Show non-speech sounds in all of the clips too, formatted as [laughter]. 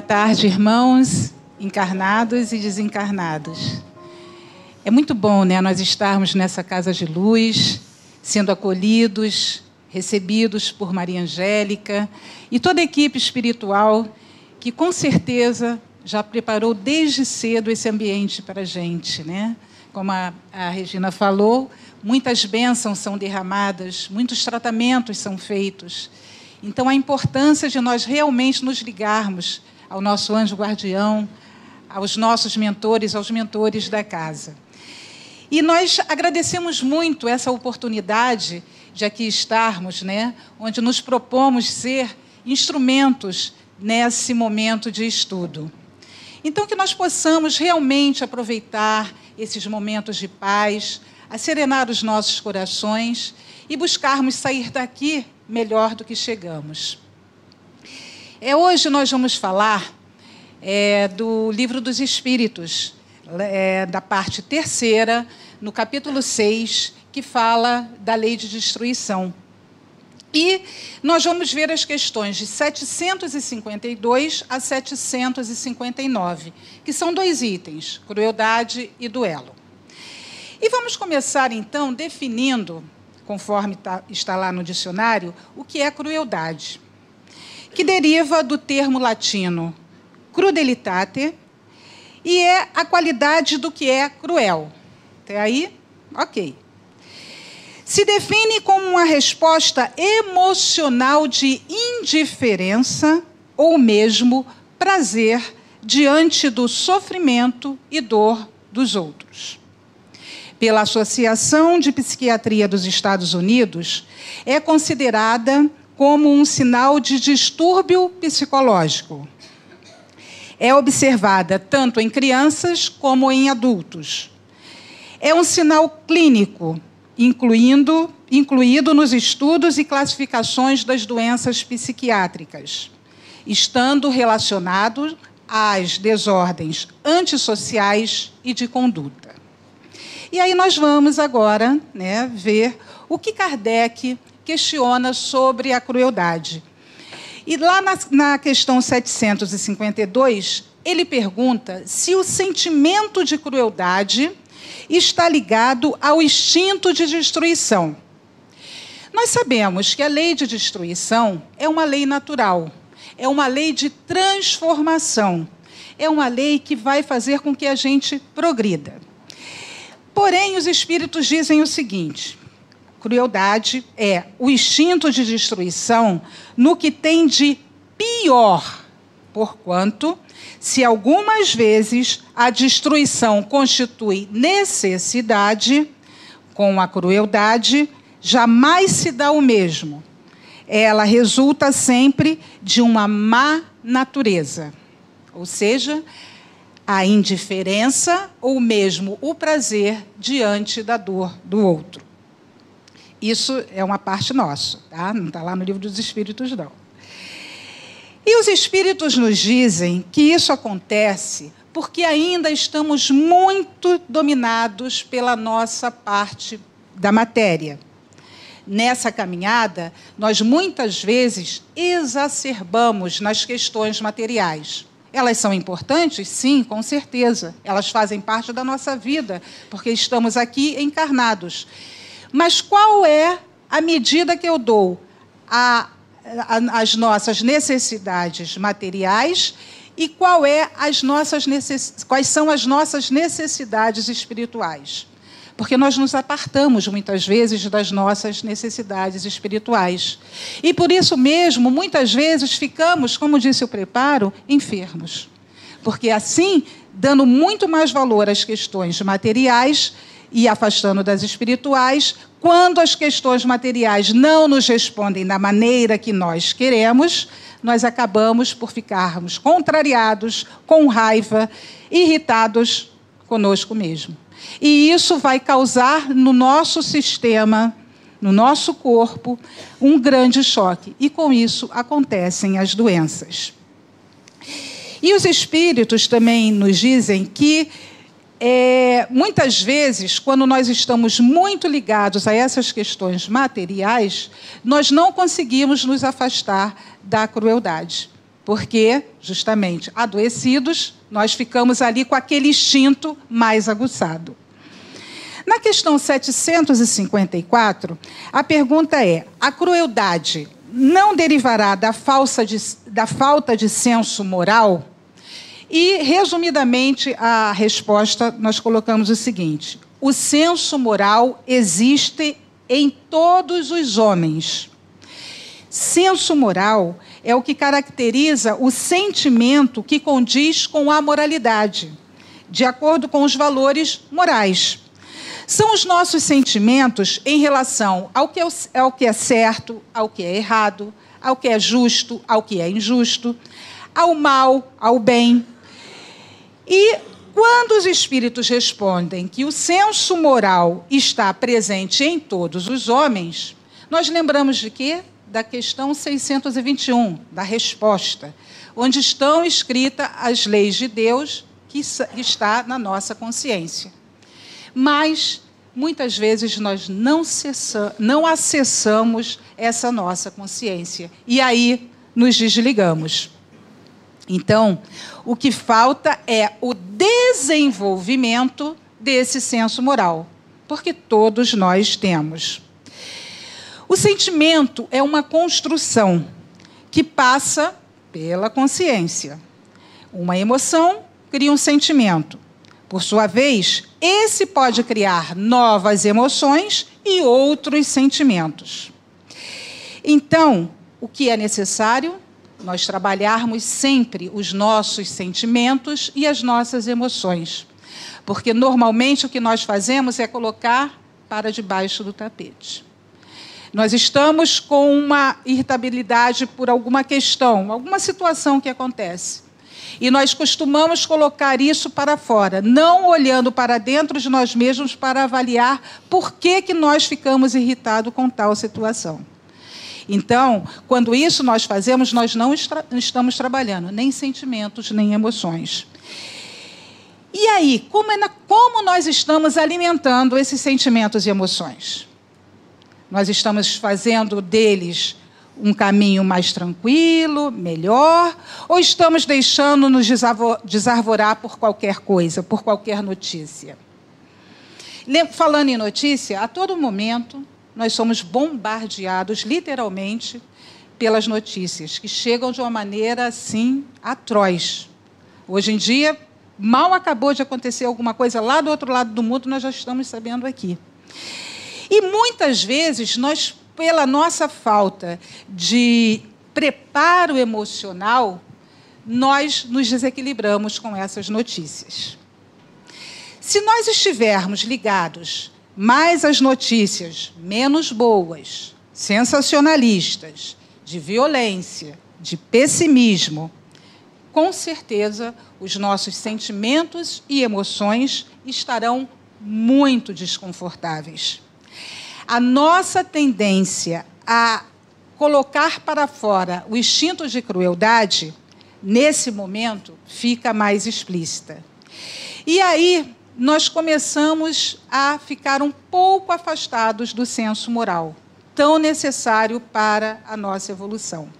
Boa tarde, irmãos, encarnados e desencarnados. É muito bom, né, nós estarmos nessa casa de luz, sendo acolhidos, recebidos por Maria Angélica e toda a equipe espiritual que com certeza já preparou desde cedo esse ambiente para a gente, né? Como a, a Regina falou, muitas bênçãos são derramadas, muitos tratamentos são feitos. Então, a importância de nós realmente nos ligarmos ao nosso anjo guardião, aos nossos mentores, aos mentores da casa. E nós agradecemos muito essa oportunidade de aqui estarmos, né, onde nos propomos ser instrumentos nesse momento de estudo. Então, que nós possamos realmente aproveitar esses momentos de paz, serenar os nossos corações e buscarmos sair daqui melhor do que chegamos. É, hoje nós vamos falar é, do Livro dos Espíritos, é, da parte terceira, no capítulo 6, que fala da lei de destruição. E nós vamos ver as questões de 752 a 759, que são dois itens, crueldade e duelo. E vamos começar, então, definindo, conforme tá, está lá no dicionário, o que é crueldade que deriva do termo latino crudelitate e é a qualidade do que é cruel. Até aí? Ok. Se define como uma resposta emocional de indiferença ou mesmo prazer diante do sofrimento e dor dos outros. Pela Associação de Psiquiatria dos Estados Unidos, é considerada como um sinal de distúrbio psicológico. É observada tanto em crianças como em adultos. É um sinal clínico, incluindo, incluído nos estudos e classificações das doenças psiquiátricas, estando relacionado às desordens antissociais e de conduta. E aí nós vamos agora né, ver o que Kardec questiona sobre a crueldade. E lá na, na questão 752, ele pergunta se o sentimento de crueldade está ligado ao instinto de destruição. Nós sabemos que a lei de destruição é uma lei natural, é uma lei de transformação, é uma lei que vai fazer com que a gente progrida. Porém, os espíritos dizem o seguinte: Crueldade é o instinto de destruição no que tem de pior, porquanto, se algumas vezes a destruição constitui necessidade, com a crueldade jamais se dá o mesmo. Ela resulta sempre de uma má natureza, ou seja, a indiferença ou mesmo o prazer diante da dor do outro. Isso é uma parte nossa, tá? não está lá no livro dos Espíritos, não. E os Espíritos nos dizem que isso acontece porque ainda estamos muito dominados pela nossa parte da matéria. Nessa caminhada, nós muitas vezes exacerbamos nas questões materiais. Elas são importantes? Sim, com certeza. Elas fazem parte da nossa vida, porque estamos aqui encarnados. Mas qual é a medida que eu dou às nossas necessidades materiais e qual é as nossas necess... quais são as nossas necessidades espirituais? Porque nós nos apartamos muitas vezes das nossas necessidades espirituais. E por isso mesmo, muitas vezes ficamos, como disse o preparo, enfermos. Porque assim, dando muito mais valor às questões materiais, e afastando das espirituais, quando as questões materiais não nos respondem da maneira que nós queremos, nós acabamos por ficarmos contrariados, com raiva, irritados conosco mesmo. E isso vai causar no nosso sistema, no nosso corpo, um grande choque. E com isso acontecem as doenças. E os espíritos também nos dizem que é, muitas vezes, quando nós estamos muito ligados a essas questões materiais, nós não conseguimos nos afastar da crueldade. Porque, justamente, adoecidos, nós ficamos ali com aquele instinto mais aguçado. Na questão 754, a pergunta é: a crueldade não derivará da, de, da falta de senso moral? E, resumidamente, a resposta nós colocamos o seguinte: o senso moral existe em todos os homens. Senso moral é o que caracteriza o sentimento que condiz com a moralidade, de acordo com os valores morais. São os nossos sentimentos em relação ao que é, ao que é certo, ao que é errado, ao que é justo, ao que é injusto, ao mal, ao bem, e quando os espíritos respondem que o senso moral está presente em todos os homens, nós lembramos de quê? Da questão 621, da resposta, onde estão escritas as leis de Deus que está na nossa consciência. Mas muitas vezes nós não, cessamos, não acessamos essa nossa consciência e aí nos desligamos. Então, o que falta é o desenvolvimento desse senso moral, porque todos nós temos. O sentimento é uma construção que passa pela consciência. Uma emoção cria um sentimento. Por sua vez, esse pode criar novas emoções e outros sentimentos. Então, o que é necessário? Nós trabalharmos sempre os nossos sentimentos e as nossas emoções. Porque normalmente o que nós fazemos é colocar para debaixo do tapete. Nós estamos com uma irritabilidade por alguma questão, alguma situação que acontece. E nós costumamos colocar isso para fora, não olhando para dentro de nós mesmos para avaliar por que, que nós ficamos irritados com tal situação. Então, quando isso nós fazemos, nós não estamos trabalhando nem sentimentos, nem emoções. E aí, como, é na, como nós estamos alimentando esses sentimentos e emoções? Nós estamos fazendo deles um caminho mais tranquilo, melhor, ou estamos deixando-nos desarvorar por qualquer coisa, por qualquer notícia? Falando em notícia, a todo momento nós somos bombardeados, literalmente, pelas notícias, que chegam de uma maneira assim atroz. Hoje em dia, mal acabou de acontecer alguma coisa lá do outro lado do mundo, nós já estamos sabendo aqui. E muitas vezes nós, pela nossa falta de preparo emocional, nós nos desequilibramos com essas notícias. Se nós estivermos ligados mais as notícias menos boas, sensacionalistas, de violência, de pessimismo, com certeza os nossos sentimentos e emoções estarão muito desconfortáveis. A nossa tendência a colocar para fora o instinto de crueldade, nesse momento, fica mais explícita. E aí, nós começamos a ficar um pouco afastados do senso moral, tão necessário para a nossa evolução.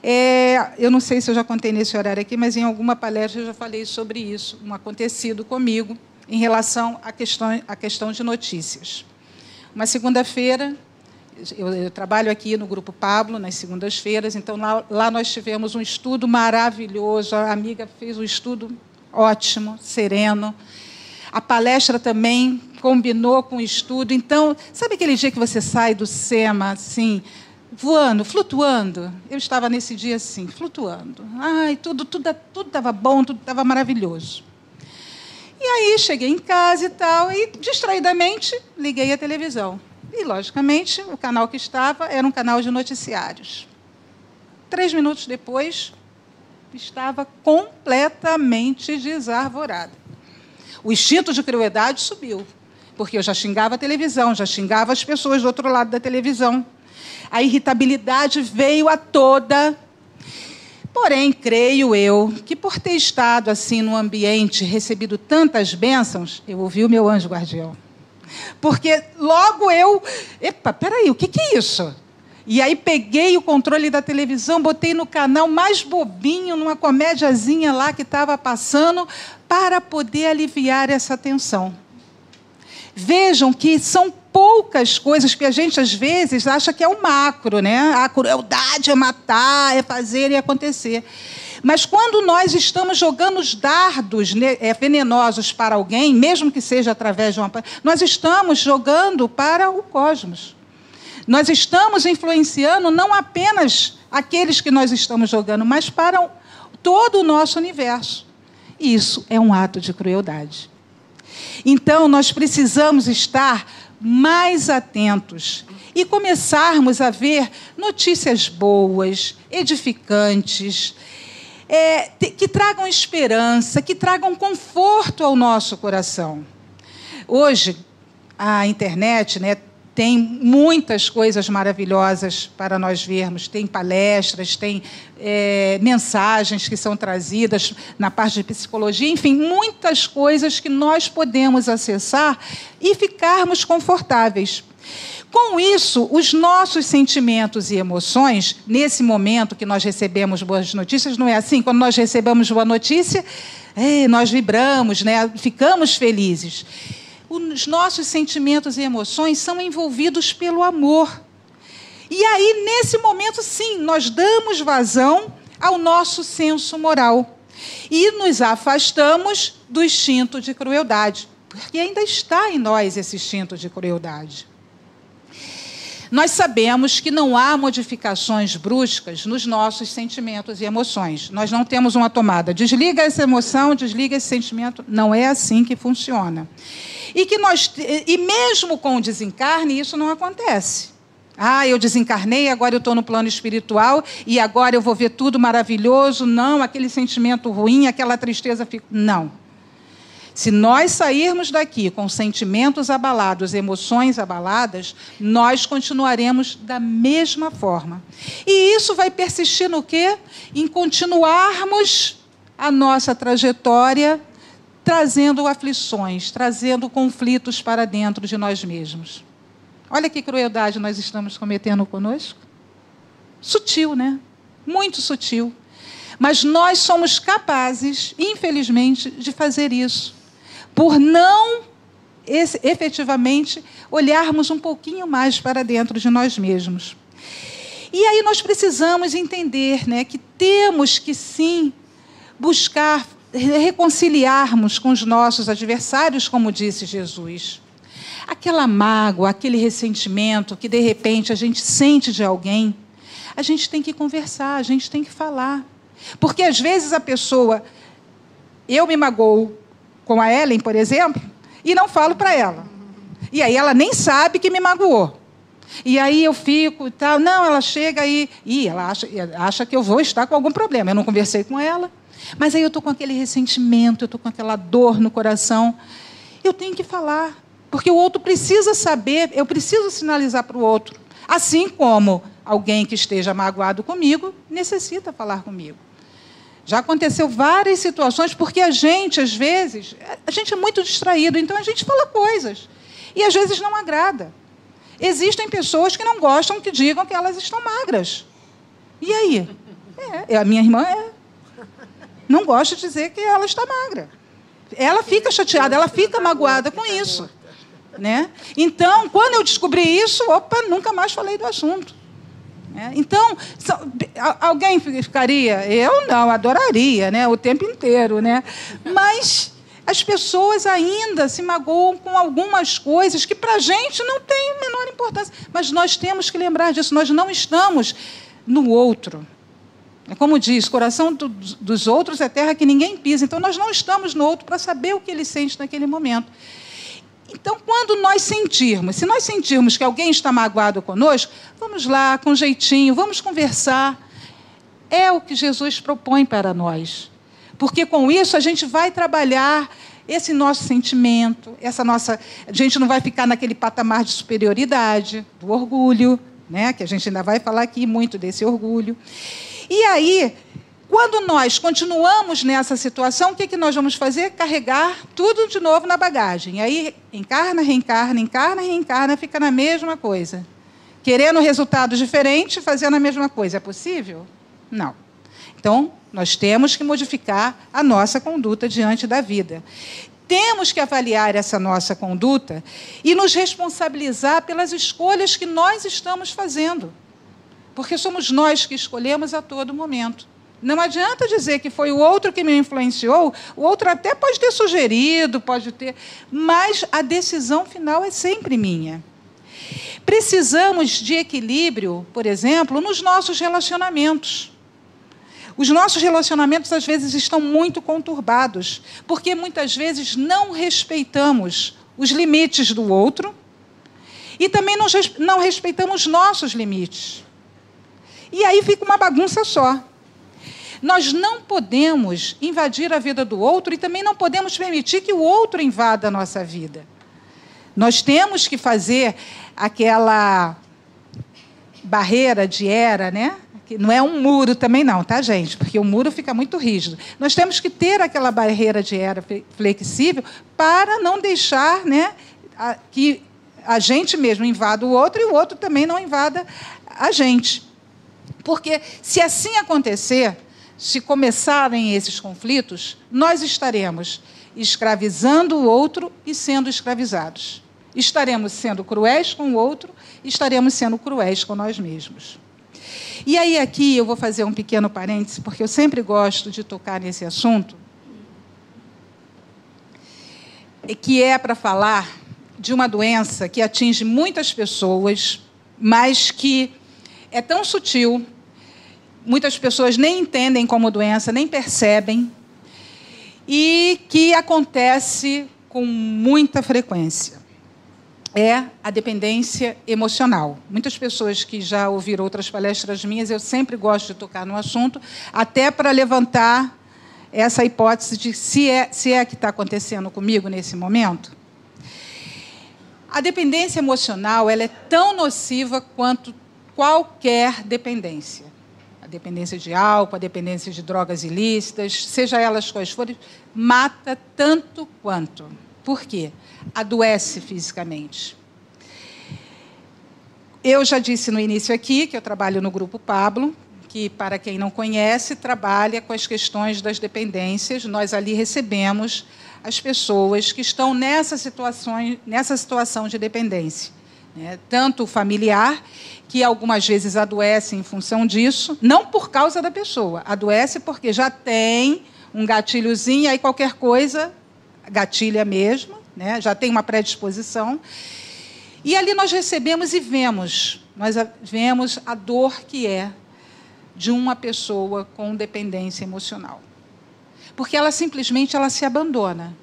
É, eu não sei se eu já contei nesse horário aqui, mas em alguma palestra eu já falei sobre isso, um acontecido comigo, em relação à questão, à questão de notícias. Uma segunda-feira, eu, eu, trabalho aqui no Grupo Pablo, nas segundas-feiras, então lá, lá nós tivemos um estudo maravilhoso, a amiga fez um estudo ótimo, sereno. A palestra também combinou com o estudo. Então, sabe aquele dia que você sai do SEMA, assim, voando, flutuando? Eu estava nesse dia assim, flutuando. Ai, tudo tudo tudo estava bom, tudo estava maravilhoso. E aí cheguei em casa e tal, e distraidamente liguei a televisão. E, logicamente, o canal que estava era um canal de noticiários. Três minutos depois, estava completamente desarvorada. O instinto de crueldade subiu, porque eu já xingava a televisão, já xingava as pessoas do outro lado da televisão. A irritabilidade veio a toda. Porém, creio eu que por ter estado assim no ambiente, recebido tantas bênçãos, eu ouvi o meu anjo guardião. Porque logo eu, epa, peraí, o que, que é isso? E aí peguei o controle da televisão, botei no canal mais bobinho, numa comédiazinha lá que estava passando, para poder aliviar essa tensão. Vejam que são poucas coisas que a gente às vezes acha que é o macro, né? A crueldade é matar, é fazer e acontecer. Mas quando nós estamos jogando os dardos né, é, venenosos para alguém, mesmo que seja através de uma. Nós estamos jogando para o cosmos. Nós estamos influenciando não apenas aqueles que nós estamos jogando, mas para todo o nosso universo. Isso é um ato de crueldade. Então, nós precisamos estar mais atentos e começarmos a ver notícias boas, edificantes, é, que tragam esperança, que tragam conforto ao nosso coração. Hoje, a internet né, tem muitas coisas maravilhosas para nós vermos. Tem palestras, tem é, mensagens que são trazidas na parte de psicologia, enfim, muitas coisas que nós podemos acessar e ficarmos confortáveis. Com isso, os nossos sentimentos e emoções, nesse momento que nós recebemos boas notícias, não é assim? Quando nós recebemos boa notícia, é, nós vibramos, né? ficamos felizes os nossos sentimentos e emoções são envolvidos pelo amor. E aí, nesse momento, sim, nós damos vazão ao nosso senso moral e nos afastamos do instinto de crueldade, porque ainda está em nós esse instinto de crueldade. Nós sabemos que não há modificações bruscas nos nossos sentimentos e emoções. Nós não temos uma tomada. Desliga essa emoção, desliga esse sentimento. Não é assim que funciona. E que nós e mesmo com o desencarne isso não acontece. Ah, eu desencarnei, agora eu estou no plano espiritual e agora eu vou ver tudo maravilhoso. Não, aquele sentimento ruim, aquela tristeza fica. Não. Se nós sairmos daqui com sentimentos abalados, emoções abaladas, nós continuaremos da mesma forma. E isso vai persistir no quê? Em continuarmos a nossa trajetória trazendo aflições, trazendo conflitos para dentro de nós mesmos. Olha que crueldade nós estamos cometendo conosco. Sutil, né? Muito sutil. Mas nós somos capazes, infelizmente, de fazer isso. Por não efetivamente olharmos um pouquinho mais para dentro de nós mesmos. E aí nós precisamos entender né, que temos que sim buscar reconciliarmos com os nossos adversários, como disse Jesus. Aquela mágoa, aquele ressentimento que de repente a gente sente de alguém, a gente tem que conversar, a gente tem que falar. Porque às vezes a pessoa, eu me magoo com a Ellen, por exemplo, e não falo para ela. E aí ela nem sabe que me magoou. E aí eu fico e tal. Não, ela chega aí. E ela acha, acha que eu vou estar com algum problema. Eu não conversei com ela. Mas aí eu estou com aquele ressentimento, eu estou com aquela dor no coração. Eu tenho que falar, porque o outro precisa saber, eu preciso sinalizar para o outro. Assim como alguém que esteja magoado comigo necessita falar comigo. Já aconteceu várias situações, porque a gente, às vezes, a gente é muito distraído, então a gente fala coisas. E às vezes não agrada. Existem pessoas que não gostam que digam que elas estão magras. E aí? É, a minha irmã é não gosta de dizer que ela está magra. Ela fica chateada, ela fica magoada com isso. Né? Então, quando eu descobri isso, opa, nunca mais falei do assunto. É, então, alguém ficaria? Eu não, adoraria, né? o tempo inteiro. Né? Mas as pessoas ainda se magoam com algumas coisas que para a gente não tem a menor importância. Mas nós temos que lembrar disso, nós não estamos no outro. Como diz, coração do, dos outros é terra que ninguém pisa. Então, nós não estamos no outro para saber o que ele sente naquele momento. Então, quando nós sentirmos, se nós sentirmos que alguém está magoado conosco, vamos lá, com jeitinho, vamos conversar. É o que Jesus propõe para nós. Porque com isso a gente vai trabalhar esse nosso sentimento, essa nossa, a gente não vai ficar naquele patamar de superioridade, do orgulho, né? Que a gente ainda vai falar aqui muito desse orgulho. E aí, Quando nós continuamos nessa situação, o que, que nós vamos fazer? Carregar tudo de novo na bagagem. Aí encarna, reencarna, encarna, reencarna, fica na mesma coisa. Querendo resultados diferentes, fazendo a mesma coisa. É possível? Não. Então, nós temos que modificar a nossa conduta diante da vida. Temos que avaliar essa nossa conduta e nos responsabilizar pelas escolhas que nós estamos fazendo. Porque somos nós que escolhemos a todo momento. Não adianta dizer que foi o outro que me influenciou, o outro até pode ter sugerido, pode ter, mas a decisão final é sempre minha. Precisamos de equilíbrio, por exemplo, nos nossos relacionamentos. Os nossos relacionamentos às vezes estão muito conturbados, porque muitas vezes não respeitamos os limites do outro e também não respeitamos nossos limites. E aí fica uma bagunça só. Nós não podemos invadir a vida do outro e também não podemos permitir que o outro invada a nossa vida. Nós temos que fazer aquela barreira de era, né? Que não é um muro também não, tá, gente? Porque o muro fica muito rígido. Nós temos que ter aquela barreira de era flexível para não deixar, né, que a gente mesmo invada o outro e o outro também não invada a gente. Porque se assim acontecer, se começarem esses conflitos, nós estaremos escravizando o outro e sendo escravizados. Estaremos sendo cruéis com o outro estaremos sendo cruéis com nós mesmos. E aí, aqui, eu vou fazer um pequeno parêntese, porque eu sempre gosto de tocar nesse assunto, que é para falar de uma doença que atinge muitas pessoas, mas que é tão sutil muitas pessoas nem entendem como doença, nem percebem, e que acontece com muita frequência. É a dependência emocional. Muitas pessoas que já ouviram outras palestras minhas, eu sempre gosto de tocar no assunto, até para levantar essa hipótese de se é, se é que está acontecendo comigo nesse momento. A dependência emocional ela é tão nociva quanto qualquer dependência a dependência de álcool, a dependência de drogas ilícitas, seja elas quais forem, mata tanto quanto. Por quê? Adoece fisicamente. Eu já disse no início aqui que eu trabalho no Grupo Pablo, que, para quem não conhece, trabalha com as questões das dependências. Nós ali recebemos as pessoas que estão nessa situação, nessa situação de dependência né? tanto familiar, que algumas vezes adoece em função disso, não por causa da pessoa, adoece porque já tem um gatilhozinho, aí qualquer coisa gatilha mesmo, né? já tem uma predisposição. E ali nós recebemos e vemos, nós vemos a dor que é de uma pessoa com dependência emocional. Porque ela simplesmente ela se abandona.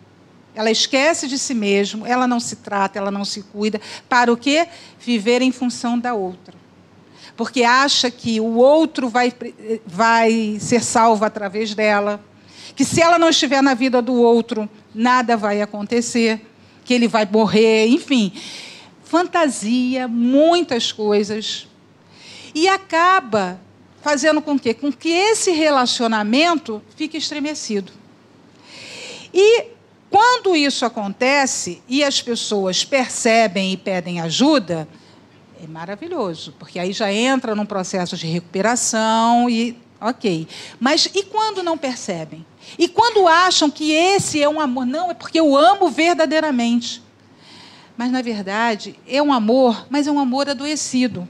Ela esquece de si mesma, ela não se trata, ela não se cuida. Para o quê? Viver em função da outra. Porque acha que o outro vai, vai ser salvo através dela. Que se ela não estiver na vida do outro, nada vai acontecer. Que ele vai morrer, enfim. Fantasia, muitas coisas. E acaba fazendo com que, com que esse relacionamento fique estremecido. E quando isso acontece e as pessoas percebem e pedem ajuda, é maravilhoso, porque aí já entra num processo de recuperação e ok. Mas e quando não percebem? E quando acham que esse é um amor? Não, é porque eu amo verdadeiramente. Mas, na verdade, é um amor, mas é um amor adoecido.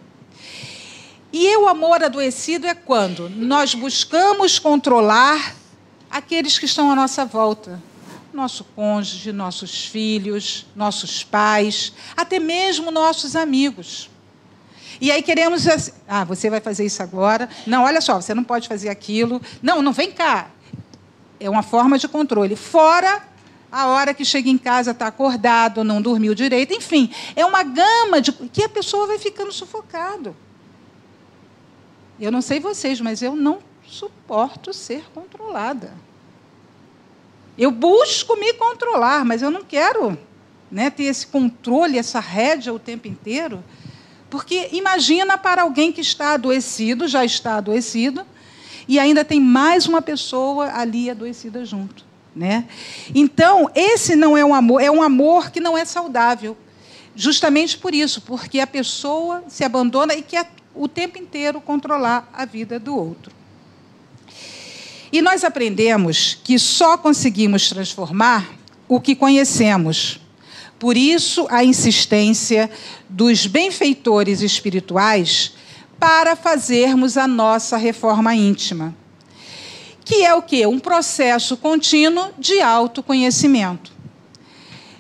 E o amor adoecido é quando nós buscamos controlar aqueles que estão à nossa volta nosso cônjuge, nossos filhos, nossos pais, até mesmo nossos amigos. E aí queremos, ah, você vai fazer isso agora. Não, olha só, você não pode fazer aquilo. Não, não vem cá. É uma forma de controle. Fora a hora que chega em casa, está acordado, não dormiu direito. Enfim, é uma gama de que a pessoa vai ficando sufocado. Eu não sei vocês, mas eu não suporto ser controlada. Eu busco me controlar, mas eu não quero né, ter esse controle, essa rédea o tempo inteiro. Porque imagina para alguém que está adoecido, já está adoecido, e ainda tem mais uma pessoa ali adoecida junto. Né? Então, esse não é um amor, é um amor que não é saudável. Justamente por isso, porque a pessoa se abandona e quer o tempo inteiro controlar a vida do outro. E nós aprendemos que só conseguimos transformar o que conhecemos. Por isso, a insistência dos benfeitores espirituais para fazermos a nossa reforma íntima, que é o que? Um processo contínuo de autoconhecimento.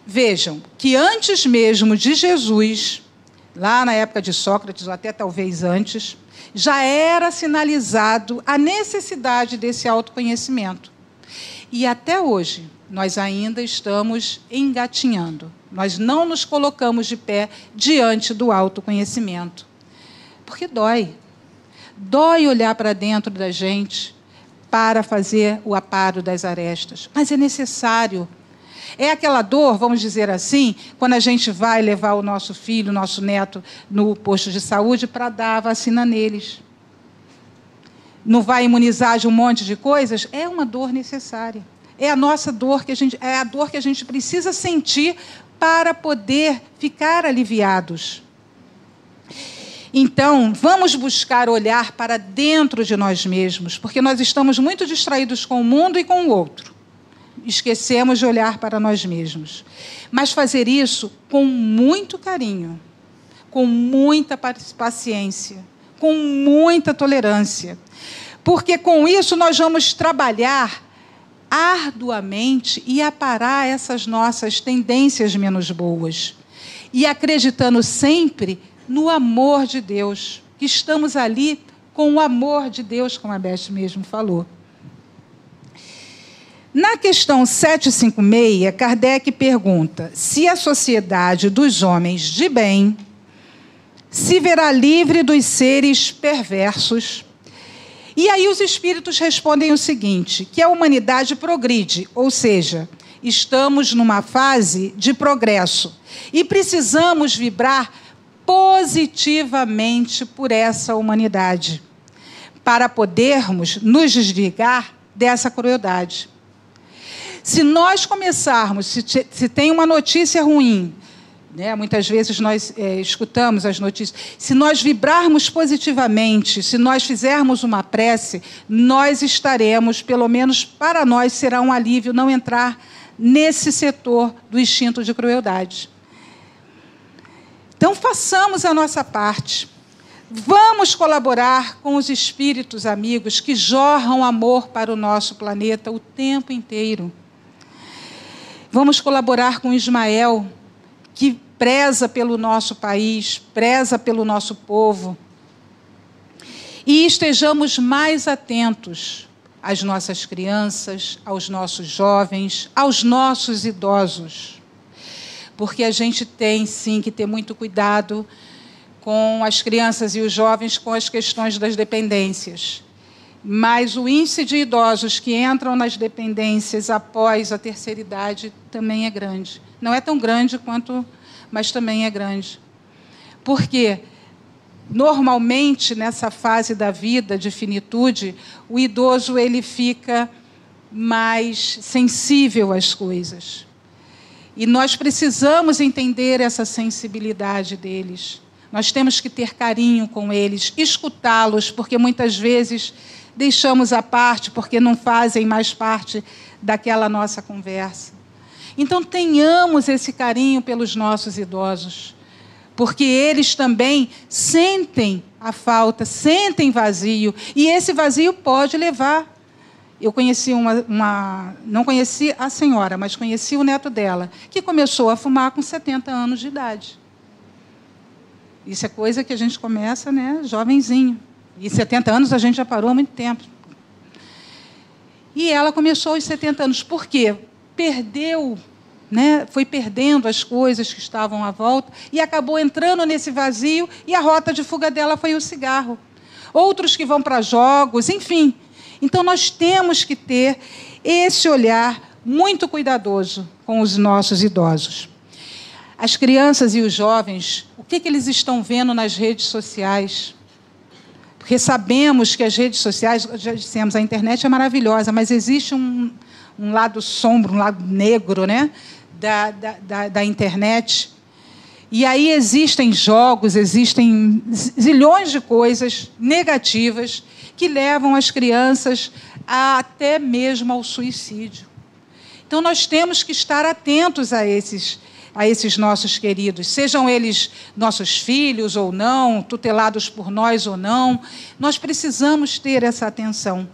Vejam que antes mesmo de Jesus, lá na época de Sócrates, ou até talvez antes, já era sinalizado a necessidade desse autoconhecimento. E até hoje, nós ainda estamos engatinhando. Nós não nos colocamos de pé diante do autoconhecimento. Porque dói. Dói olhar para dentro da gente para fazer o aparo das arestas. Mas é necessário. É aquela dor, vamos dizer assim, quando a gente vai levar o nosso filho, o nosso neto no posto de saúde para dar a vacina neles. Não vai imunizar de um monte de coisas? É uma dor necessária. É a nossa dor que a gente é a dor que a gente precisa sentir para poder ficar aliviados. Então, vamos buscar olhar para dentro de nós mesmos, porque nós estamos muito distraídos com o mundo e com o outro. Esquecemos de olhar para nós mesmos. Mas fazer isso com muito carinho, com muita paciência, com muita tolerância. Porque com isso nós vamos trabalhar arduamente e aparar essas nossas tendências menos boas. E acreditando sempre no amor de Deus, que estamos ali com o amor de Deus, como a Beth mesmo falou. Na questão 756, Kardec pergunta se a sociedade dos homens de bem se verá livre dos seres perversos e aí os espíritos respondem o seguinte: que a humanidade progride, ou seja, estamos numa fase de progresso e precisamos vibrar positivamente por essa humanidade para podermos nos desligar dessa crueldade. Se nós começarmos, se, se tem uma notícia ruim, né? Muitas vezes nós é, escutamos as notícias. Se nós vibrarmos positivamente, se nós fizermos uma prece, nós estaremos, pelo menos para nós, será um alívio não entrar nesse setor do instinto de crueldade. Então, façamos a nossa parte. Vamos colaborar com os espíritos amigos que jorram amor para o nosso planeta o tempo inteiro. Vamos colaborar com Ismael, que preza pelo nosso país, preza pelo nosso povo. E estejamos mais atentos às nossas crianças, aos nossos jovens, aos nossos idosos. Porque a gente tem sim que ter muito cuidado com as crianças e os jovens com as questões das dependências. Mas o índice de idosos que entram nas dependências após a terceira idade também é grande. Não é tão grande quanto mas também é grande. Porque normalmente nessa fase da vida de finitude, o idoso ele fica mais sensível às coisas. E nós precisamos entender essa sensibilidade deles. Nós temos que ter carinho com eles, escutá-los, porque muitas vezes deixamos à parte porque não fazem mais parte daquela nossa conversa. Então tenhamos esse carinho pelos nossos idosos, porque eles também sentem a falta, sentem vazio, e esse vazio pode levar. Eu conheci uma, uma, não conheci a senhora, mas conheci o neto dela, que começou a fumar com 70 anos de idade. Isso é coisa que a gente começa, né, jovenzinho. E 70 anos a gente já parou há muito tempo. E ela começou aos 70 anos. Por quê? perdeu, né, foi perdendo as coisas que estavam à volta e acabou entrando nesse vazio e a rota de fuga dela foi o cigarro. Outros que vão para jogos, enfim. Então nós temos que ter esse olhar muito cuidadoso com os nossos idosos. As crianças e os jovens, o que, que eles estão vendo nas redes sociais? Porque sabemos que as redes sociais, já dissemos, a internet é maravilhosa, mas existe um, um lado sombro, um lado negro né? da, da, da, da internet. E aí existem jogos, existem zilhões de coisas negativas que levam as crianças a, até mesmo ao suicídio. Então nós temos que estar atentos a esses a esses nossos queridos, sejam eles nossos filhos ou não, tutelados por nós ou não, nós precisamos ter essa atenção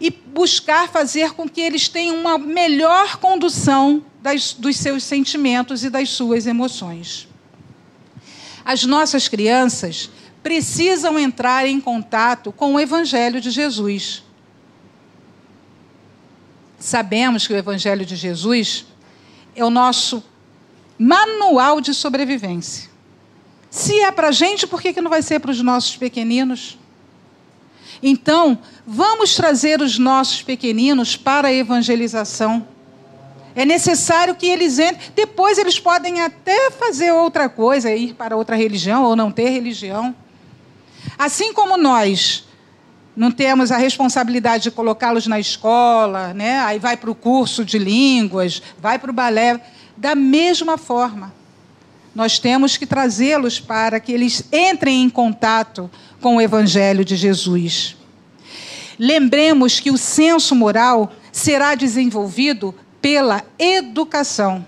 e buscar fazer com que eles tenham uma melhor condução das, dos seus sentimentos e das suas emoções. As nossas crianças precisam entrar em contato com o Evangelho de Jesus. Sabemos que o Evangelho de Jesus é o nosso manual de sobrevivência. Se é para a gente, por que, que não vai ser para os nossos pequeninos? Então, vamos trazer os nossos pequeninos para a evangelização. É necessário que eles entrem. Depois, eles podem até fazer outra coisa, ir para outra religião ou não ter religião. Assim como nós não temos a responsabilidade de colocá-los na escola, né? aí vai para o curso de línguas, vai para o balé. Da mesma forma, nós temos que trazê-los para que eles entrem em contato com o Evangelho de Jesus. Lembremos que o senso moral será desenvolvido pela educação.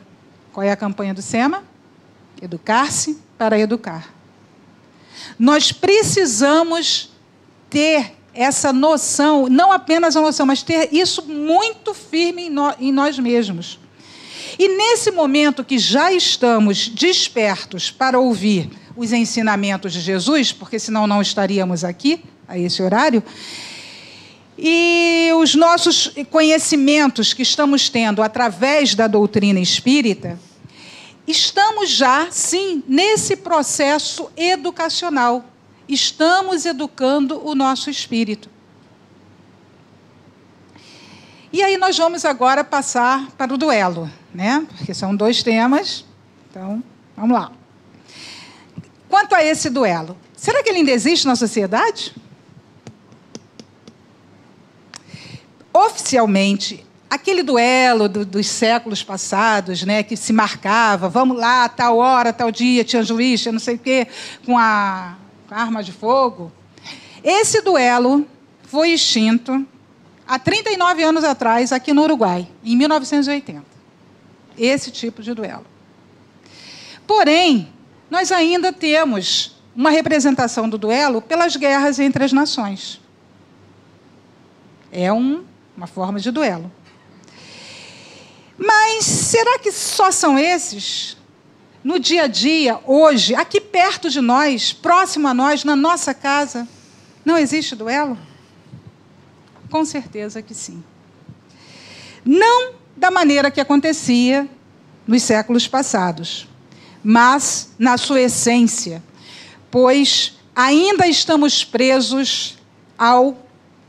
Qual é a campanha do SEMA? Educar-se para educar. Nós precisamos ter essa noção, não apenas a noção, mas ter isso muito firme em, nós mesmos. E nesse momento que já estamos despertos para ouvir os ensinamentos de Jesus, porque senão não estaríamos aqui a esse horário, e os nossos conhecimentos que estamos tendo através da doutrina espírita, estamos já, sim, nesse processo educacional. Estamos educando o nosso espírito. E aí nós vamos agora passar para o duelo, né? Porque são dois temas. Então, vamos lá. Quanto a esse duelo, será que ele ainda existe na sociedade? Oficialmente, aquele duelo do, dos séculos passados, né, que se marcava, vamos lá, tal hora, tal dia, tinha juiz, não sei o quê, com a, com a arma de fogo. Esse duelo foi extinto há 39 anos atrás, aqui no Uruguai, em 1980. Esse tipo de duelo. Porém, nós ainda temos uma representação do duelo pelas guerras entre as nações. É um, uma forma de duelo. Mas será que só são esses? No dia a dia, hoje, aqui perto de nós, próximo a nós, na nossa casa, não existe duelo? Com certeza que sim. Não da maneira que acontecia nos séculos passados, mas na sua essência, pois ainda estamos presos ao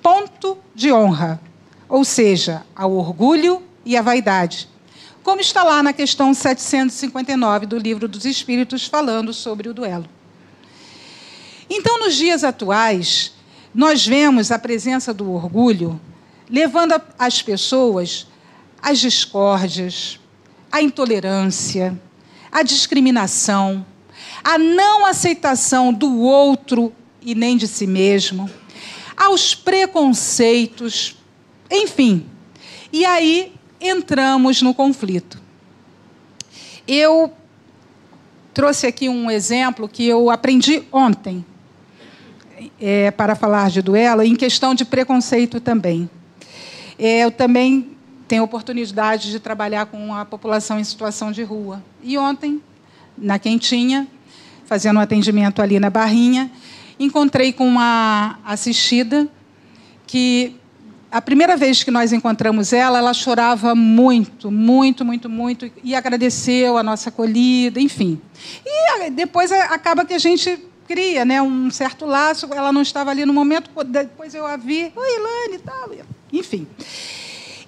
ponto de honra, ou seja, ao orgulho e à vaidade, como está lá na questão 759 do Livro dos Espíritos, falando sobre o duelo. Então, nos dias atuais, nós vemos a presença do orgulho levando as pessoas às discórdias, à intolerância, à discriminação, à não aceitação do outro e nem de si mesmo, aos preconceitos, enfim. E aí entramos no conflito. Eu trouxe aqui um exemplo que eu aprendi ontem é, para falar de duelo, em questão de preconceito também. É, eu também tenho oportunidade de trabalhar com a população em situação de rua. E ontem, na Quentinha, fazendo um atendimento ali na Barrinha, encontrei com uma assistida que a primeira vez que nós encontramos ela, ela chorava muito, muito, muito, muito e agradeceu a nossa acolhida, enfim. E depois acaba que a gente cria né, um certo laço. Ela não estava ali no momento, depois eu a vi, oi, Ilane tal. Enfim.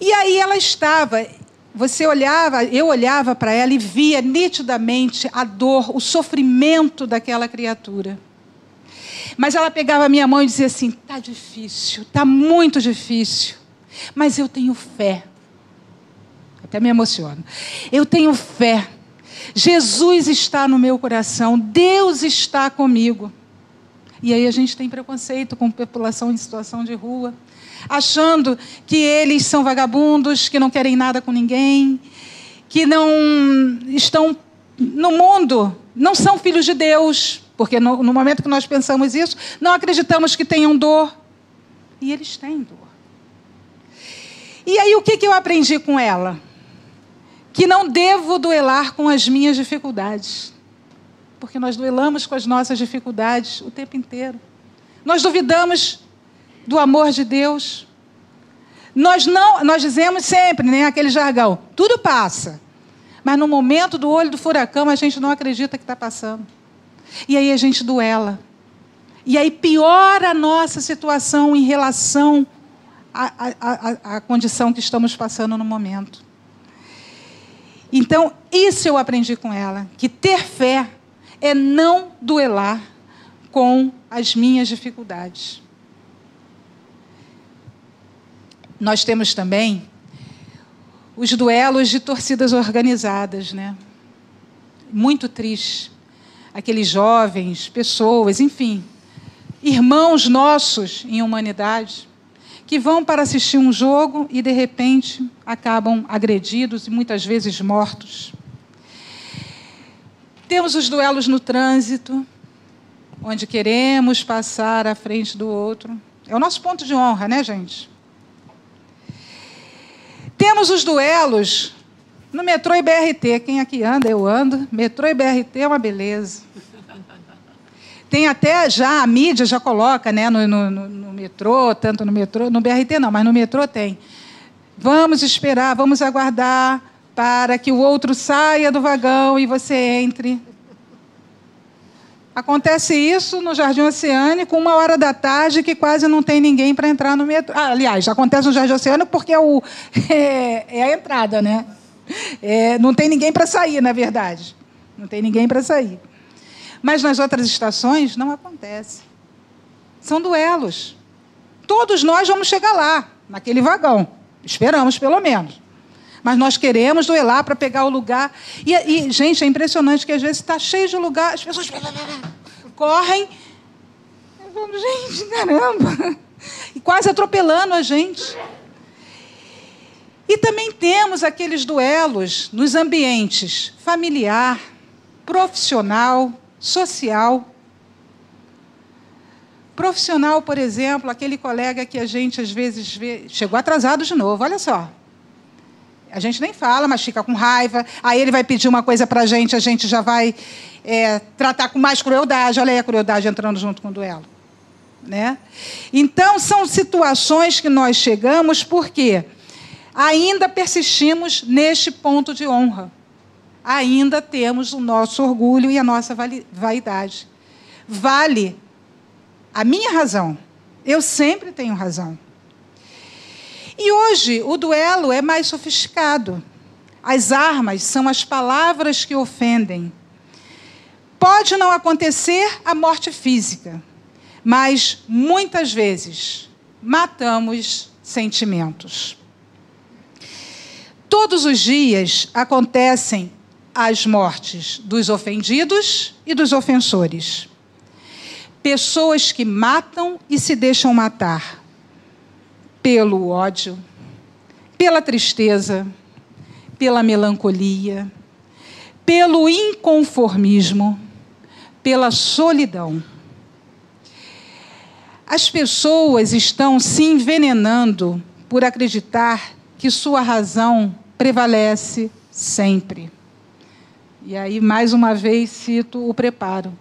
E aí ela estava, você olhava, eu olhava para ela e via nitidamente a dor, o sofrimento daquela criatura. Mas ela pegava a minha mão e dizia assim: tá difícil, tá muito difícil, mas eu tenho fé. Até me emociono. Eu tenho fé. Jesus está no meu coração, Deus está comigo. E aí a gente tem preconceito com população em situação de rua, achando que eles são vagabundos, que não querem nada com ninguém, que não estão no mundo, não são filhos de Deus, porque no, no momento que nós pensamos isso, não acreditamos que tenham dor. E eles têm dor. E aí o que, que eu aprendi com ela? Que não devo duelar com as minhas dificuldades porque nós duelamos com as nossas dificuldades o tempo inteiro. Nós duvidamos do amor de Deus. Nós não, nós dizemos sempre, né, aquele jargão, tudo passa. Mas no momento do olho do furacão a gente não acredita que está passando. E aí a gente duela. E aí piora a nossa situação em relação à, à, condição que estamos passando no momento. Então, isso eu aprendi com ela, que ter fé é não duelar com as minhas dificuldades. Nós temos também os duelos de torcidas organizadas, né? Muito triste. Aqueles jovens, pessoas, enfim, irmãos nossos em humanidade, que vão para assistir um jogo e, de repente, acabam agredidos e muitas vezes mortos. Temos os duelos no trânsito, onde queremos passar à frente do outro. É o nosso ponto de honra, né, gente? Temos os duelos no metrô e BRT. Quem aqui anda, eu ando. Metrô e BRT é uma beleza. Tem até já, a mídia já coloca né, no, no, no metrô, tanto no metrô, no BRT não, mas no metrô tem. Vamos esperar, vamos aguardar para que o outro saia do vagão e você entre. Acontece isso no Jardim Oceânico, uma hora da tarde, que quase não tem ninguém para entrar no metrô. Ah, aliás, acontece no Jardim Oceânico porque é, o, [laughs] é, é a entrada, né? É, não tem ninguém para sair, na verdade. Não tem ninguém para sair. Mas nas outras estações não acontece. São duelos. Todos nós vamos chegar lá, naquele vagão. Esperamos, pelo menos. Mas nós queremos duelar para pegar o lugar. E, e, gente, é impressionante que às vezes está cheio de lugar, as pessoas correm. Vamos, gente, caramba! E quase atropelando a gente. E também temos aqueles duelos nos ambientes familiar, profissional, social. Profissional, por exemplo, aquele colega que a gente às vezes vê, chegou atrasado de novo, olha só. A gente nem fala, mas fica com raiva. Aí ele vai pedir uma coisa para a gente, a gente já vai é, tratar com mais crueldade. Olha aí a crueldade entrando junto com o duelo. Né? Então, são situações que nós chegamos porque ainda persistimos neste ponto de honra. Ainda temos o nosso orgulho e a nossa vaidade. Vale a minha razão. Eu sempre tenho razão. E hoje o duelo é mais sofisticado. As armas são as palavras que ofendem. Pode não acontecer a morte física, mas muitas vezes matamos sentimentos. Todos os dias acontecem as mortes dos ofendidos e dos ofensores. Pessoas que matam e se deixam matar pelo ódio, pela tristeza, pela melancolia, pelo inconformismo, pela solidão. As pessoas estão se envenenando por acreditar que sua razão prevalece sempre. E aí, mais uma vez, cito o preparo.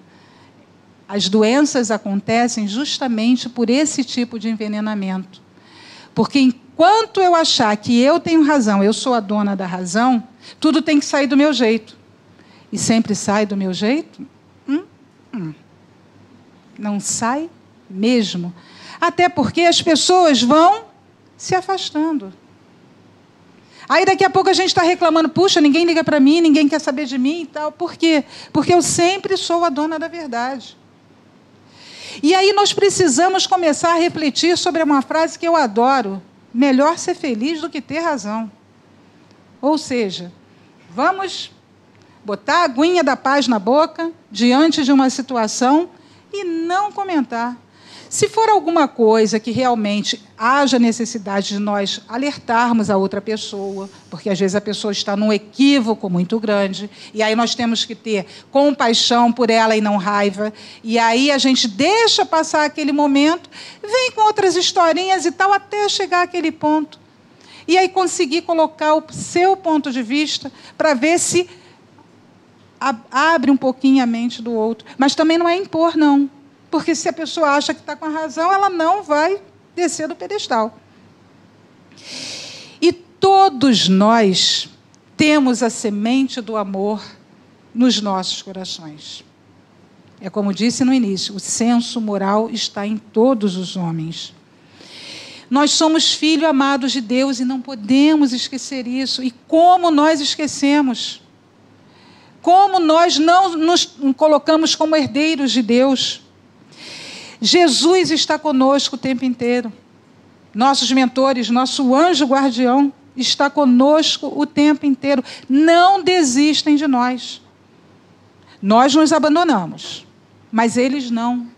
As doenças acontecem justamente por esse tipo de envenenamento. Porque enquanto eu achar que eu tenho razão, eu sou a dona da razão, tudo tem que sair do meu jeito. E sempre sai do meu jeito? Hum, hum. Não sai mesmo. Até porque as pessoas vão se afastando. Aí daqui a pouco a gente está reclamando, puxa, ninguém liga para mim, ninguém quer saber de mim e tal. Por quê? Porque eu sempre sou a dona da verdade. E aí nós precisamos começar a refletir sobre uma frase que eu adoro: melhor ser feliz do que ter razão. Ou seja, vamos botar a aguinha da paz na boca diante de uma situação e não comentar. Se for alguma coisa que realmente haja necessidade de nós alertarmos a outra pessoa, porque às vezes a pessoa está num equívoco muito grande, e aí nós temos que ter compaixão por ela e não raiva, e aí a gente deixa passar aquele momento, vem com outras historinhas e tal, até chegar àquele ponto. E aí conseguir colocar o seu ponto de vista para ver se abre um pouquinho a mente do outro. Mas também não é impor, não. Porque se a pessoa acha que está com a razão, ela não vai descer do pedestal. E todos nós temos a semente do amor nos nossos corações. É como disse no início, o senso moral está em todos os homens. Nós somos filhos amados de Deus e não podemos esquecer isso. E como nós esquecemos? Como nós não nos colocamos como herdeiros de Deus? Jesus está conosco o tempo inteiro. Nossos mentores, nosso anjo guardião está conosco o tempo inteiro. Não desistem de nós. Nós nos abandonamos, mas eles não.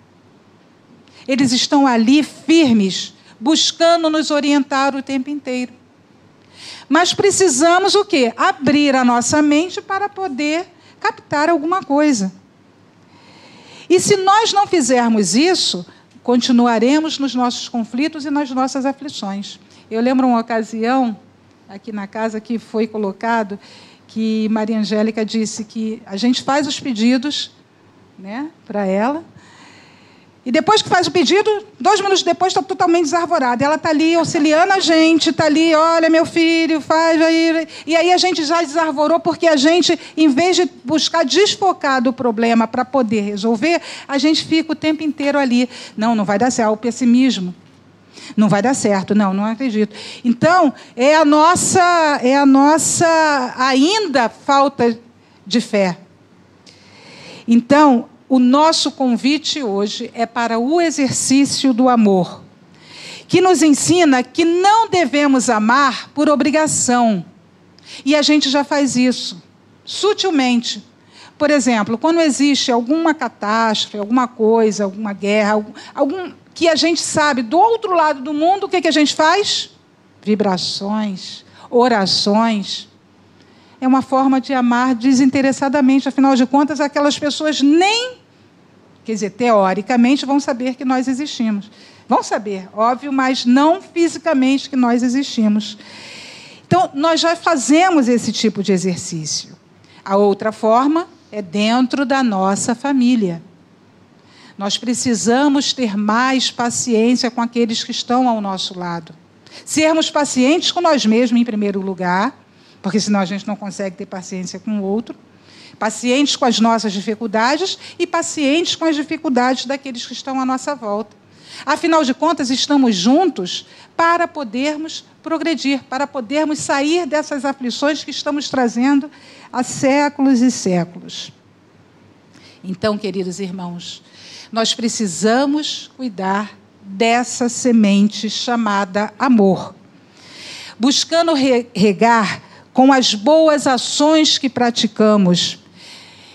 Eles estão ali firmes, buscando nos orientar o tempo inteiro. Mas precisamos o quê? Abrir a nossa mente para poder captar alguma coisa. E se nós não fizermos isso, continuaremos nos nossos conflitos e nas nossas aflições. Eu lembro uma ocasião, aqui na casa, que foi colocado, que Maria Angélica disse que a gente faz os pedidos né, para ela, e depois que faz o pedido, dois minutos depois está totalmente desarvorada. Ela está ali auxiliando a gente, está ali, olha, meu filho, faz aí. E aí a gente já desarvorou, porque a gente, em vez de buscar desfocar do problema para poder resolver, a gente fica o tempo inteiro ali. Não, não vai dar certo. O pessimismo. Não vai dar certo, não, não acredito. Então, é a nossa, é a nossa ainda falta de fé. Então, o nosso convite hoje é para o exercício do amor, que nos ensina que não devemos amar por obrigação. E a gente já faz isso, sutilmente. Por exemplo, quando existe alguma catástrofe, alguma coisa, alguma guerra, algum, que a gente sabe do outro lado do mundo, o que, que a gente faz? Vibrações, orações é uma forma de amar desinteressadamente. Afinal de contas, aquelas pessoas nem Quer dizer, teoricamente vão saber que nós existimos. Vão saber, óbvio, mas não fisicamente que nós existimos. Então, nós já fazemos esse tipo de exercício. A outra forma é dentro da nossa família. Nós precisamos ter mais paciência com aqueles que estão ao nosso lado. Sermos pacientes com nós mesmos, em primeiro lugar, porque senão a gente não consegue ter paciência com o outro pacientes com as nossas dificuldades e pacientes com as dificuldades daqueles que estão à nossa volta. Afinal de contas, estamos juntos para podermos progredir, para podermos sair dessas aflições que estamos trazendo há séculos e séculos. Então, queridos irmãos, nós precisamos cuidar dessa semente chamada amor, buscando regar com as boas ações que praticamos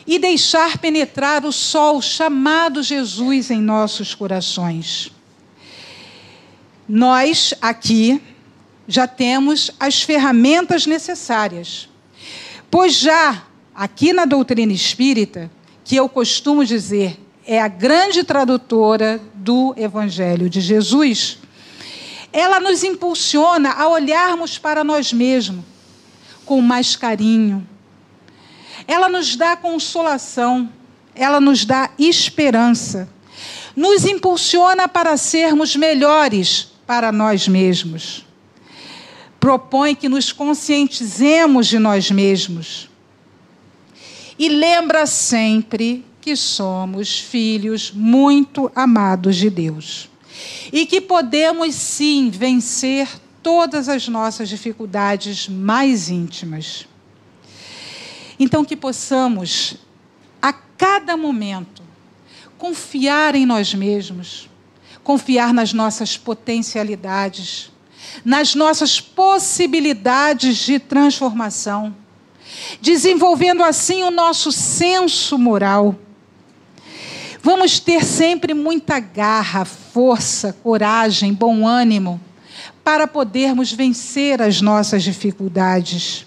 e deixar penetrar o sol chamado Jesus em nossos corações. Nós aqui já temos as ferramentas necessárias, pois já aqui na doutrina espírita, que eu costumo dizer é a grande tradutora do Evangelho de Jesus, ela nos impulsiona a olharmos para nós mesmos com mais carinho, ela nos dá consolação, ela nos dá esperança, nos impulsiona para sermos melhores para nós mesmos. Propõe que nos conscientizemos de nós mesmos. E lembra sempre que somos filhos muito amados de Deus. E que podemos sim vencer todas as nossas dificuldades mais íntimas. Então, que possamos, a cada momento, confiar em nós mesmos, confiar nas nossas potencialidades, nas nossas possibilidades de transformação, desenvolvendo assim o nosso senso moral. Vamos ter sempre muita garra, força, coragem, bom ânimo para podermos vencer as nossas dificuldades.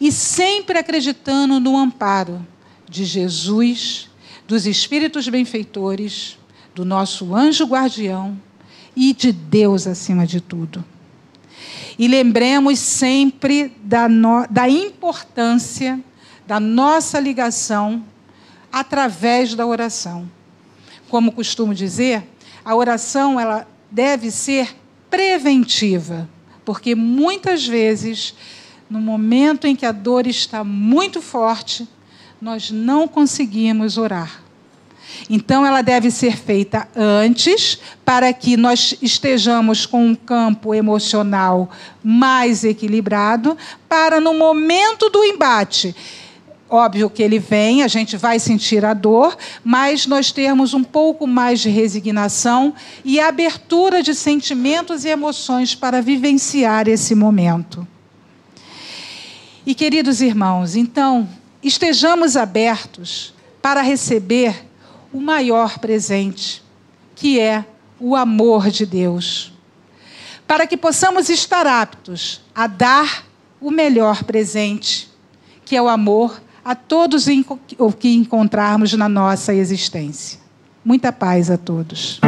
E sempre acreditando no amparo de Jesus, dos espíritos benfeitores, do nosso anjo guardião e de Deus acima de tudo. E lembremos sempre da, no, da importância da nossa ligação através da oração. Como costumo dizer, a oração ela deve ser preventiva, porque muitas vezes, no momento em que a dor está muito forte, nós não conseguimos orar. Então, ela deve ser feita antes, para que nós estejamos com um campo emocional mais equilibrado, para no momento do embate. Óbvio que ele vem, a gente vai sentir a dor, mas nós termos um pouco mais de resignação e abertura de sentimentos e emoções para vivenciar esse momento. E queridos irmãos, então, estejamos abertos para receber o maior presente, que é o amor de Deus. Para que possamos estar aptos a dar o melhor presente, que é o amor a todos o que encontrarmos na nossa existência. Muita paz a todos.